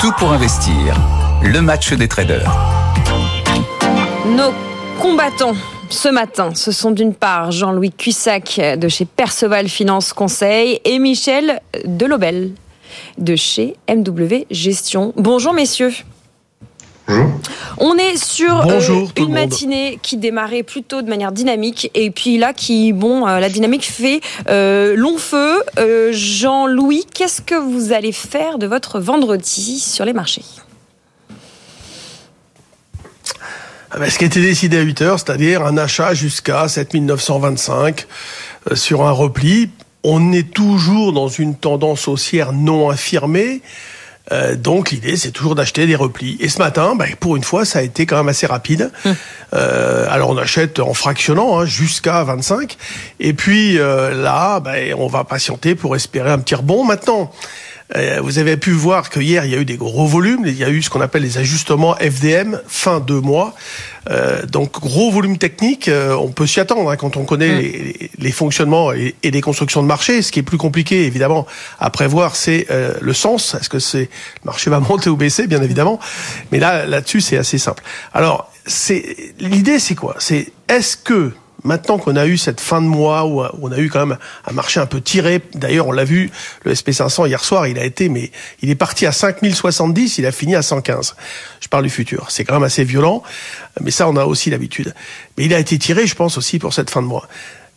Tout pour investir. Le match des traders. Nos combattants ce matin, ce sont d'une part Jean-Louis Cussac de chez Perceval Finance Conseil et Michel Delobel de chez MW Gestion. Bonjour messieurs. Bonjour. On est sur euh, Bonjour, une matinée qui démarrait plutôt de manière dynamique et puis là qui bon euh, la dynamique fait euh, long feu. Euh, Jean-Louis, qu'est-ce que vous allez faire de votre vendredi sur les marchés? Ah ben, ce qui a été décidé à 8 heures, c'est-à-dire un achat jusqu'à 7925 euh, sur un repli. On est toujours dans une tendance haussière non affirmée. Euh, donc l'idée, c'est toujours d'acheter des replis. Et ce matin, ben, pour une fois, ça a été quand même assez rapide. Euh, alors on achète en fractionnant hein, jusqu'à 25. Et puis euh, là, ben, on va patienter pour espérer un petit rebond. Maintenant, vous avez pu voir que hier il y a eu des gros volumes. Il y a eu ce qu'on appelle les ajustements FDM fin de mois. Euh, donc gros volume technique. euh, on peut s'y attendre hein, quand on connaît les, les fonctionnements et, et les constructions de marché. Ce qui est plus compliqué évidemment à prévoir, c'est euh, le sens. Est-ce que c'est le marché va monter ou baisser, bien évidemment. Mais là là-dessus c'est assez simple. Alors c'est l'idée c'est quoi? C'est est-ce que Maintenant qu'on a eu cette fin de mois où on a eu quand même un marché un peu tiré, d'ailleurs on l'a vu, le SP500 hier soir, il a été, mais il est parti à 5070, il a fini à 115. Je parle du futur, c'est quand même assez violent, mais ça on a aussi l'habitude. Mais il a été tiré, je pense aussi pour cette fin de mois.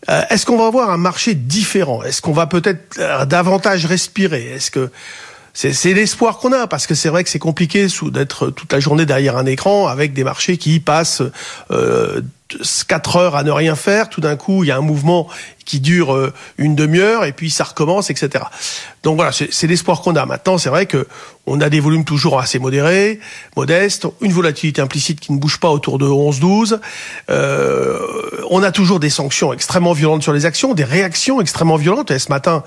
Euh, Est-ce qu'on va avoir un marché différent? Est-ce qu'on va peut-être euh, davantage respirer? Est-ce que c'est l'espoir qu'on a? Parce que c'est vrai que c'est compliqué d'être toute la journée derrière un écran avec des marchés qui passent euh, 4 heures à ne rien faire. Tout d'un coup, il y a un mouvement qui dure euh, une demi-heure et puis ça recommence, etc. Donc voilà, c'est l'espoir qu'on a. Maintenant, c'est vrai que on a des volumes toujours assez modérés, modestes, une volatilité implicite qui ne bouge pas autour de 11-12. Euh, on a toujours des sanctions extrêmement violentes sur les actions, des réactions extrêmement violentes. Et ce matin,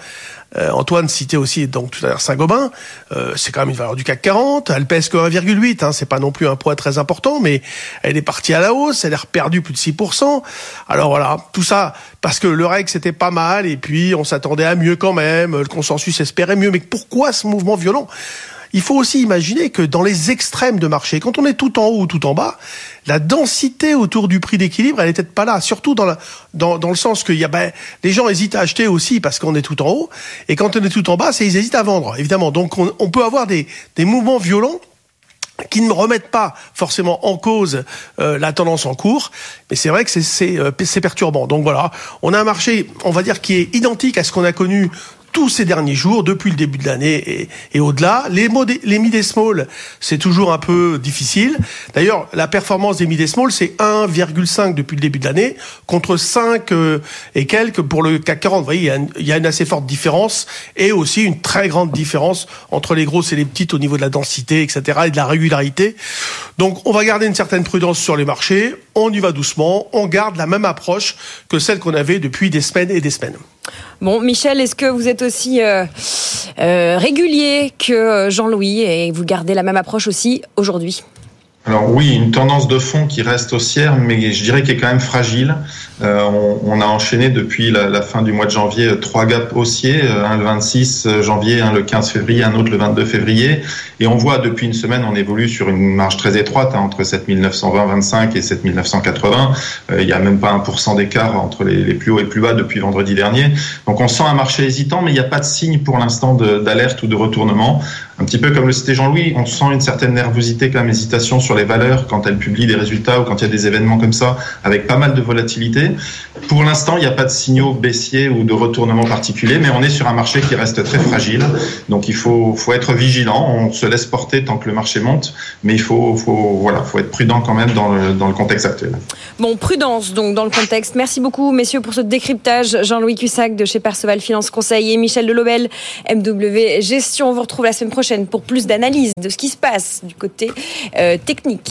euh, Antoine citait aussi donc tout à l'heure Saint-Gobain. Euh, c'est quand même une valeur du CAC 40. Elle pèse que 1,8. Hein, c'est pas non plus un poids très important, mais elle est partie à la hausse. Elle a perdu plus de 6%. Alors voilà, tout ça parce que le REC c'était pas mal et puis on s'attendait à mieux quand même. Le consensus espérait mieux. Mais pourquoi ce mouvement violent? Il faut aussi imaginer que dans les extrêmes de marché, quand on est tout en haut ou tout en bas, la densité autour du prix d'équilibre, elle est peut-être pas là. Surtout dans, dans, dans le sens que y a, ben, les gens hésitent à acheter aussi parce qu'on est tout en haut. Et quand on est tout en bas, c'est ils hésitent à vendre, évidemment. Donc on, on peut avoir des, des mouvements violents qui ne remettent pas forcément en cause euh, la tendance en cours, mais c'est vrai que euh, c'est perturbant. Donc voilà, on a un marché, on va dire, qui est identique à ce qu'on a connu tous ces derniers jours, depuis le début de l'année et, et au-delà. Les, les mid et small, c'est toujours un peu difficile. D'ailleurs, la performance des mid et small, c'est 1,5 depuis le début de l'année, contre 5 euh, et quelques pour le CAC 40. Vous voyez, il y, a une, il y a une assez forte différence, et aussi une très grande différence entre les grosses et les petites au niveau de la densité, etc., et de la régularité. Donc, on va garder une certaine prudence sur les marchés, on y va doucement, on garde la même approche que celle qu'on avait depuis des semaines et des semaines. Bon, Michel, est-ce que vous êtes aussi euh, euh, régulier que euh, Jean-Louis et vous gardez la même approche aussi aujourd'hui? Alors oui, une tendance de fond qui reste haussière, mais je dirais qu'elle est quand même fragile. Euh, on, a enchaîné depuis la, fin du mois de janvier euh, trois gaps haussiers, euh, un le 26 janvier, un le 15 février, un autre le 22 février. Et on voit depuis une semaine, on évolue sur une marge très étroite hein, entre 7920-25 et 7980. Euh, il n'y a même pas 1% d'écart entre les, les plus hauts et plus bas depuis vendredi dernier. Donc on sent un marché hésitant, mais il n'y a pas de signe pour l'instant d'alerte ou de retournement. Un petit peu comme le citait Jean-Louis, on sent une certaine nervosité, quand même hésitation sur les valeurs quand elles publient des résultats ou quand il y a des événements comme ça, avec pas mal de volatilité. Pour l'instant, il n'y a pas de signaux baissiers ou de retournement particulier, mais on est sur un marché qui reste très fragile. Donc il faut, faut être vigilant. On se laisse porter tant que le marché monte, mais il faut, faut, voilà, faut être prudent quand même dans le, dans le contexte actuel. Bon, prudence donc dans le contexte. Merci beaucoup, messieurs, pour ce décryptage. Jean-Louis Cussac de chez Perceval Finance Conseil et Michel Delobel, MW Gestion. On vous retrouve la semaine prochaine pour plus d'analyse de ce qui se passe du côté euh, technique.